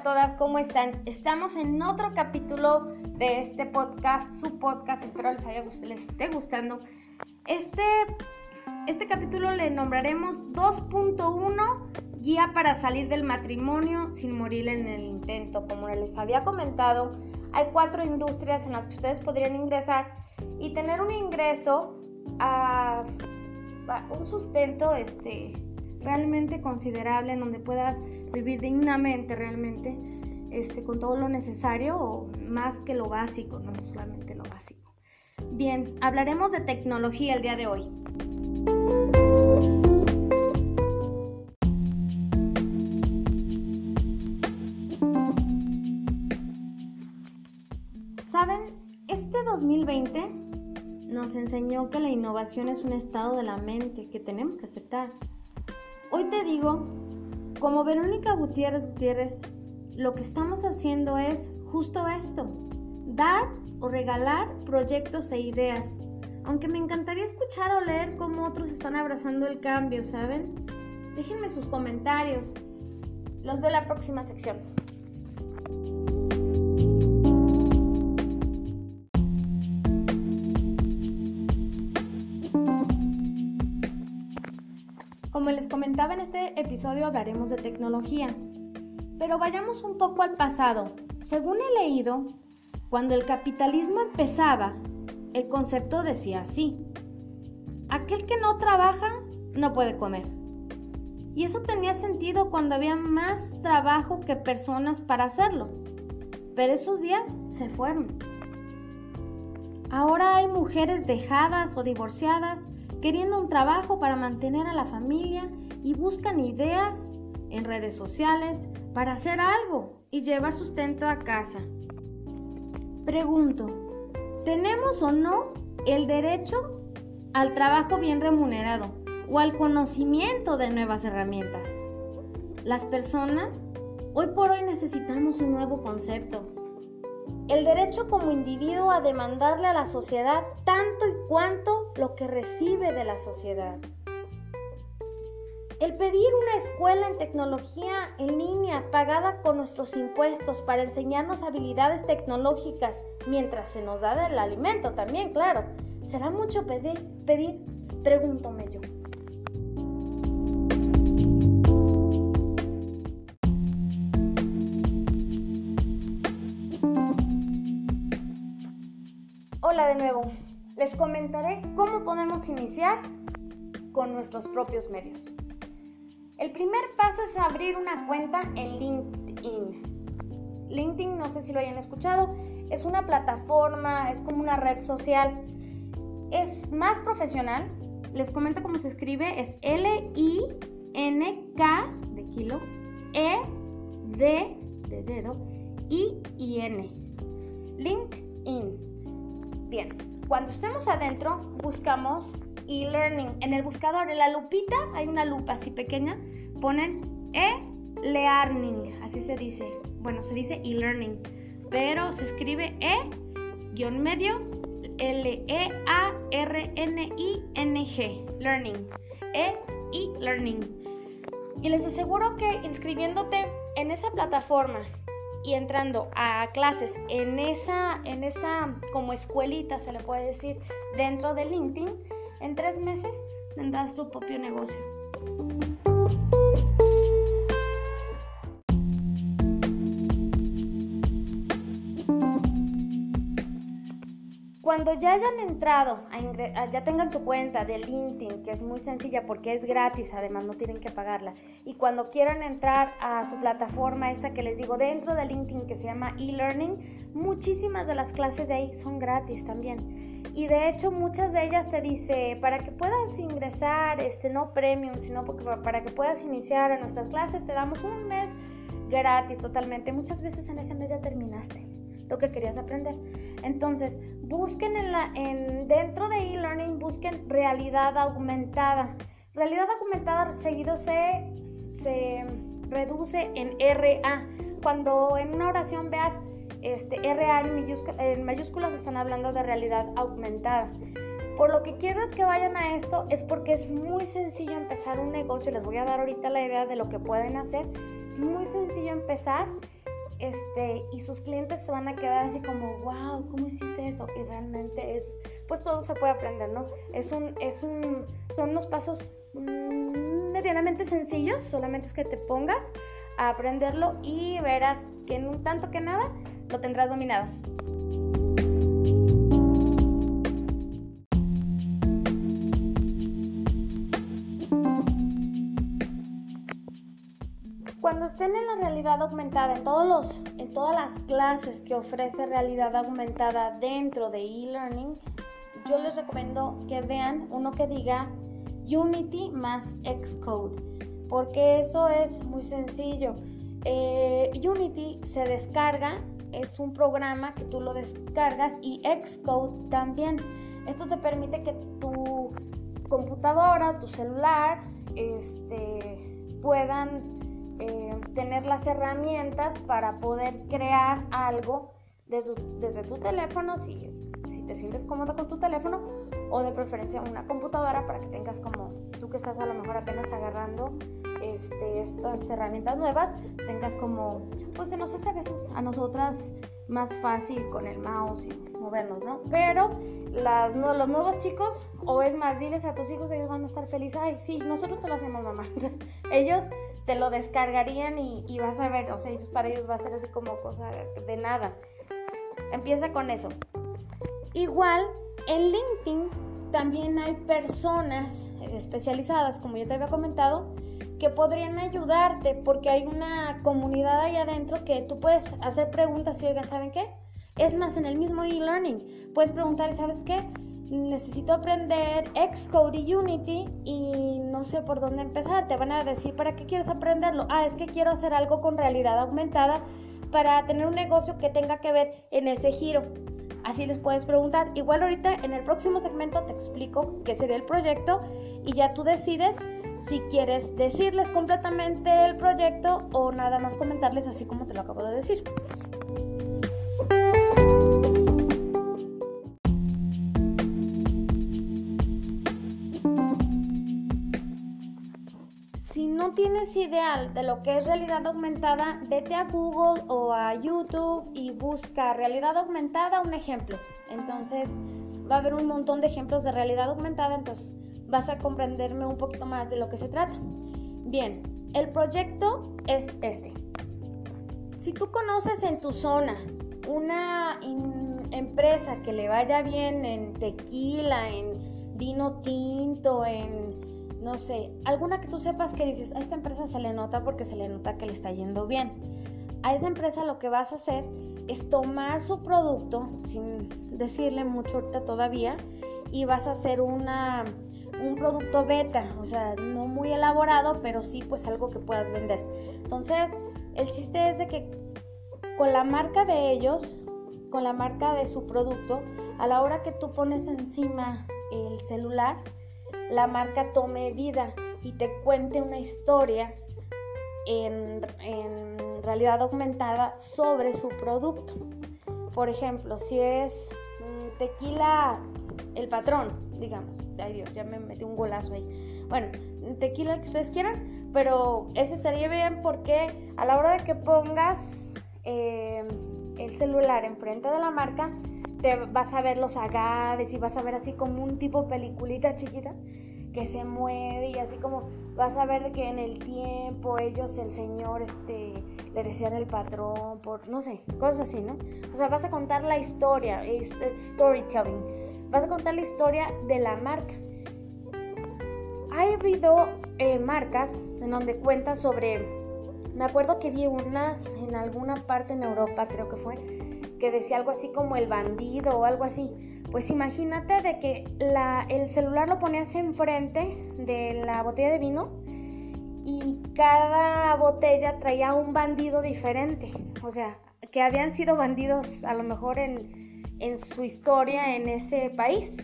a todas, ¿cómo están? Estamos en otro capítulo de este podcast, su podcast, espero les, haya, les esté gustando. Este, este capítulo le nombraremos 2.1, guía para salir del matrimonio sin morir en el intento. Como les había comentado, hay cuatro industrias en las que ustedes podrían ingresar y tener un ingreso a, un sustento este, realmente considerable en donde puedas vivir dignamente realmente, este, con todo lo necesario o más que lo básico, no solamente lo básico. Bien, hablaremos de tecnología el día de hoy. ¿Saben? Este 2020 nos enseñó que la innovación es un estado de la mente que tenemos que aceptar. Hoy te digo como Verónica Gutiérrez Gutiérrez, lo que estamos haciendo es justo esto, dar o regalar proyectos e ideas. Aunque me encantaría escuchar o leer cómo otros están abrazando el cambio, ¿saben? Déjenme sus comentarios. Los veo en la próxima sección. Les comentaba en este episodio hablaremos de tecnología, pero vayamos un poco al pasado. Según he leído, cuando el capitalismo empezaba, el concepto decía así, aquel que no trabaja no puede comer. Y eso tenía sentido cuando había más trabajo que personas para hacerlo. Pero esos días se fueron. Ahora hay mujeres dejadas o divorciadas queriendo un trabajo para mantener a la familia y buscan ideas en redes sociales para hacer algo y llevar sustento a casa. Pregunto, ¿tenemos o no el derecho al trabajo bien remunerado o al conocimiento de nuevas herramientas? Las personas hoy por hoy necesitamos un nuevo concepto. El derecho como individuo a demandarle a la sociedad tanto y cuanto lo que recibe de la sociedad. El pedir una escuela en tecnología en línea pagada con nuestros impuestos para enseñarnos habilidades tecnológicas mientras se nos da el alimento también, claro. ¿Será mucho pedir? pedir? Pregúntome yo. Hola de nuevo les comentaré cómo podemos iniciar con nuestros propios medios. El primer paso es abrir una cuenta en LinkedIn. LinkedIn, no sé si lo hayan escuchado, es una plataforma, es como una red social. Es más profesional. Les comento cómo se escribe. Es L-I-N-K de kilo, E-D de dedo, I-I-N. LinkedIn. Bien, cuando estemos adentro, buscamos e-learning. En el buscador, en la lupita, hay una lupa así pequeña, ponen e-learning, así se dice. Bueno, se dice e-learning, pero se escribe e-medio L-E-A-R-N-I-N-G, learning, e-learning. Y les aseguro que inscribiéndote en esa plataforma y entrando a clases en esa, en esa como escuelita, se le puede decir, dentro de LinkedIn, en tres meses tendrás tu propio negocio. Cuando ya hayan entrado, ya tengan su cuenta de LinkedIn, que es muy sencilla porque es gratis, además no tienen que pagarla, y cuando quieran entrar a su plataforma, esta que les digo, dentro de LinkedIn, que se llama eLearning, muchísimas de las clases de ahí son gratis también. Y de hecho muchas de ellas te dice, para que puedas ingresar, este, no premium, sino porque, para que puedas iniciar en nuestras clases, te damos un mes gratis totalmente. Muchas veces en ese mes ya terminaste lo que querías aprender. Entonces, busquen en en, dentro de e-learning, busquen realidad aumentada. Realidad aumentada seguido se, se reduce en RA. Cuando en una oración veas este, RA en, mayúsculas, están hablando de realidad aumentada. Por lo que quiero que vayan a esto es porque es muy sencillo empezar un negocio. Les voy a dar ahorita la idea de lo que pueden hacer. Es muy sencillo empezar este, y sus clientes se van a quedar así como, wow, ¿cómo hiciste eso? Y realmente es, pues todo se puede aprender, ¿no? Es un, es un, son unos pasos mm, medianamente sencillos, solamente es que te pongas a aprenderlo y verás que en un tanto que nada lo tendrás dominado. Realidad en, todos los, en todas las clases que ofrece realidad aumentada dentro de e-learning, yo les recomiendo que vean uno que diga Unity más Xcode, porque eso es muy sencillo. Eh, Unity se descarga, es un programa que tú lo descargas y Xcode también. Esto te permite que tu computadora, tu celular, este, puedan eh, tener las herramientas para poder crear algo desde, tu teléfono, si, si te sientes cómodo con tu teléfono, o de preferencia una computadora para que tengas como tú que estás a lo mejor apenas agarrando este, estas herramientas nuevas, tengas como, pues se nos hace a veces a nosotras más fácil con el mouse y movernos, ¿no? Pero las, los nuevos chicos, o es más, diles a tus hijos, ellos van a estar felices, ay, sí, nosotros te lo hacemos, mamá. Entonces, ellos te lo descargarían y, vas a ver, o sea, para ellos va a ser así como cosa de nada. Empieza con eso. Igual, en LinkedIn también hay personas especializadas, como yo te había comentado, que podrían ayudarte porque hay una comunidad ahí adentro que tú puedes hacer preguntas y oigan, ¿saben qué? Es más, en el mismo e-learning puedes preguntar, ¿sabes qué? Necesito aprender Xcode y Unity y no sé por dónde empezar. Te van a decir, ¿para qué quieres aprenderlo? Ah, es que quiero hacer algo con realidad aumentada para tener un negocio que tenga que ver en ese giro. Así les puedes preguntar. Igual ahorita en el próximo segmento te explico qué sería el proyecto y ya tú decides si quieres decirles completamente el proyecto o nada más comentarles así como te lo acabo de decir. Tienes ideal de lo que es realidad aumentada, vete a Google o a YouTube y busca realidad aumentada un ejemplo. Entonces va a haber un montón de ejemplos de realidad aumentada, entonces vas a comprenderme un poquito más de lo que se trata. Bien, el proyecto es este. Si tú conoces en tu zona una empresa que le vaya bien en tequila, en vino tinto, en no sé, alguna que tú sepas que dices, a esta empresa se le nota porque se le nota que le está yendo bien. A esa empresa lo que vas a hacer es tomar su producto, sin decirle mucho ahorita todavía, y vas a hacer una, un producto beta, o sea, no muy elaborado, pero sí pues algo que puedas vender. Entonces, el chiste es de que con la marca de ellos, con la marca de su producto, a la hora que tú pones encima el celular, la marca tome vida y te cuente una historia en, realidad aumentada sobre su producto. Por ejemplo, si es tequila el patrón, digamos, ay Dios, ya me metí un golazo ahí. Bueno, tequila el que ustedes quieran, pero ese estaría bien porque a la hora de que pongas eh, el celular enfrente de la marca, te vas a ver los agaves y vas a ver así como un tipo peliculita chiquita que se mueve y así como vas a ver que en el tiempo ellos, el Señor, este, le decían el patrón, por, no sé, cosas así, ¿no? O sea, vas a contar la historia, es, storytelling, vas a contar la historia de la marca. Ha habido eh, marcas en donde cuentas sobre, me acuerdo que vi una en alguna parte en Europa, creo que fue, que decía algo así como el bandido o algo así. Pues imagínate de que el celular lo ponías enfrente de la botella de vino y cada botella traía un bandido diferente. O sea, que habían sido bandidos a lo mejor en, en su historia en ese país.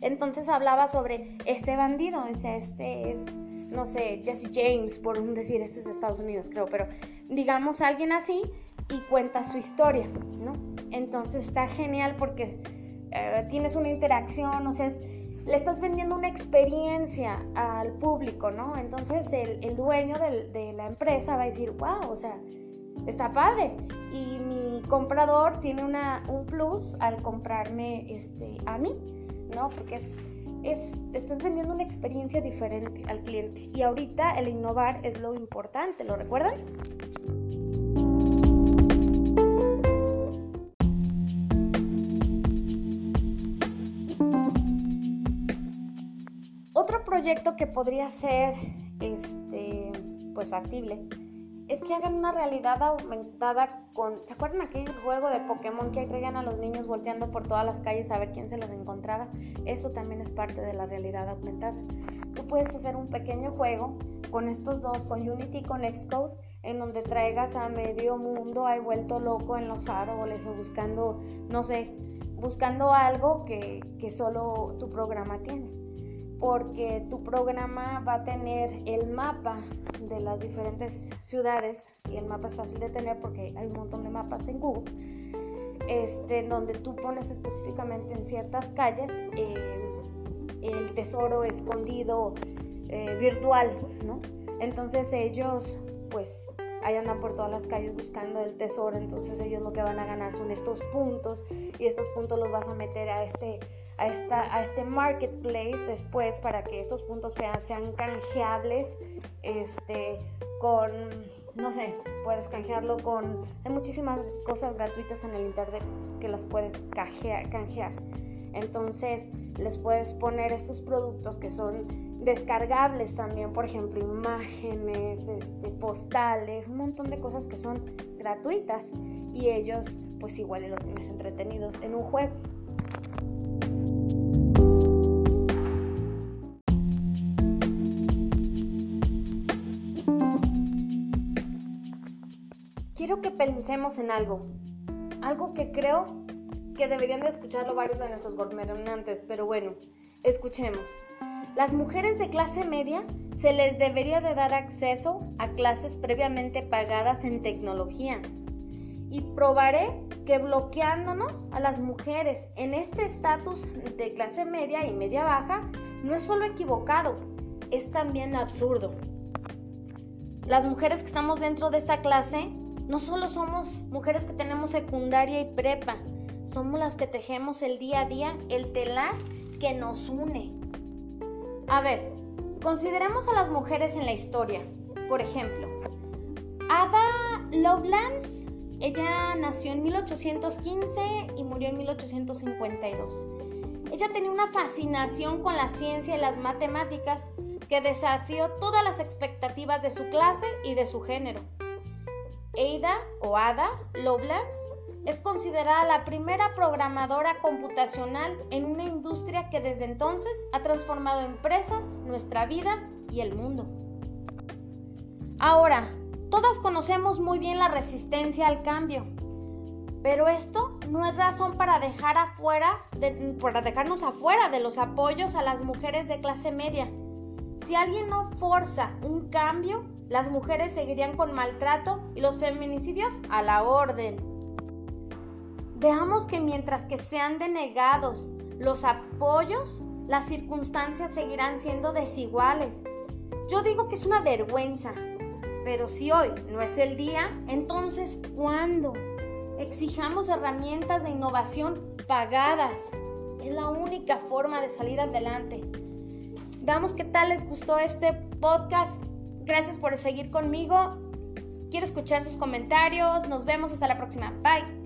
Entonces hablaba sobre ese bandido, o este es, no sé, Jesse James, por decir, este es de Estados Unidos, creo, pero digamos alguien así y cuenta su historia, ¿no? Entonces está genial porque eh, tienes una interacción, o sea, le estás vendiendo una experiencia al público, ¿no? Entonces el, dueño de la empresa va a decir, wow, o sea, está padre. Y mi comprador tiene una, un plus al comprarme este, a mí, ¿no? Porque es, es, estás vendiendo una experiencia diferente al cliente. Y ahorita el innovar es lo importante, ¿lo recuerdan? Proyecto que podría ser este, pues factible es que hagan una realidad aumentada con... ¿Se acuerdan aquel juego de Pokémon que traían a los niños volteando por todas las calles a ver quién se los encontraba? Eso también es parte de la realidad aumentada. Tú puedes hacer un pequeño juego con estos dos, con Unity y con Xcode, en donde traigas a medio mundo ahí vuelto loco en los árboles o buscando, no sé, buscando algo que, que solo tu programa tiene porque tu programa va a tener el mapa de las diferentes ciudades y el mapa es fácil de tener porque hay un montón de mapas en Google, este, donde tú pones específicamente en ciertas calles eh, el tesoro escondido eh, virtual, ¿no? Entonces ellos, pues, ahí andan por todas las calles buscando el tesoro, entonces ellos lo que van a ganar son estos puntos y estos puntos los vas a meter a este a, esta, a este marketplace después para que estos puntos sean canjeables este, con, no sé, puedes canjearlo con, hay muchísimas cosas gratuitas en el internet que las puedes canjear. canjear. Entonces les puedes poner estos productos que son descargables también, por ejemplo, imágenes, este, postales, un montón de cosas que son gratuitas y ellos pues igual los tienes entretenidos en un juego. Quiero que pensemos en algo. Algo que creo que deberían de escucharlo varios de nuestros gobernantes, pero bueno, escuchemos. Las mujeres de clase media se les debería de dar acceso a clases previamente pagadas en tecnología. Y probaré que bloqueándonos a las mujeres en este estatus de clase media y media baja no es solo equivocado, es también absurdo. Las mujeres que estamos dentro de esta clase no solo somos mujeres que tenemos secundaria y prepa, somos las que tejemos el día a día el telar que nos une. A ver, consideremos a las mujeres en la historia. Por ejemplo, Ada Lovelace, ella nació en 1815 y murió en 1852. Ella tenía una fascinación con la ciencia y las matemáticas que desafió todas las expectativas de su clase y de su género. Ada o Ada Lovelace es considerada la primera programadora computacional en una industria que desde entonces ha transformado empresas, nuestra vida y el mundo. Ahora, todas conocemos muy bien la resistencia al cambio, pero esto no es razón para, dejar afuera para dejarnos afuera de los apoyos a las mujeres de clase media. Si alguien no forza un cambio, las mujeres seguirían con maltrato y los feminicidios a la orden. Veamos que mientras que sean denegados los apoyos, las circunstancias seguirán siendo desiguales. Yo digo que es una vergüenza, pero si hoy no es el día, entonces ¿cuándo? Exijamos herramientas de innovación pagadas. Es la única forma de salir adelante. Veamos qué tal les gustó este podcast. Gracias por seguir conmigo. Quiero escuchar sus comentarios. Nos vemos hasta la próxima. Bye.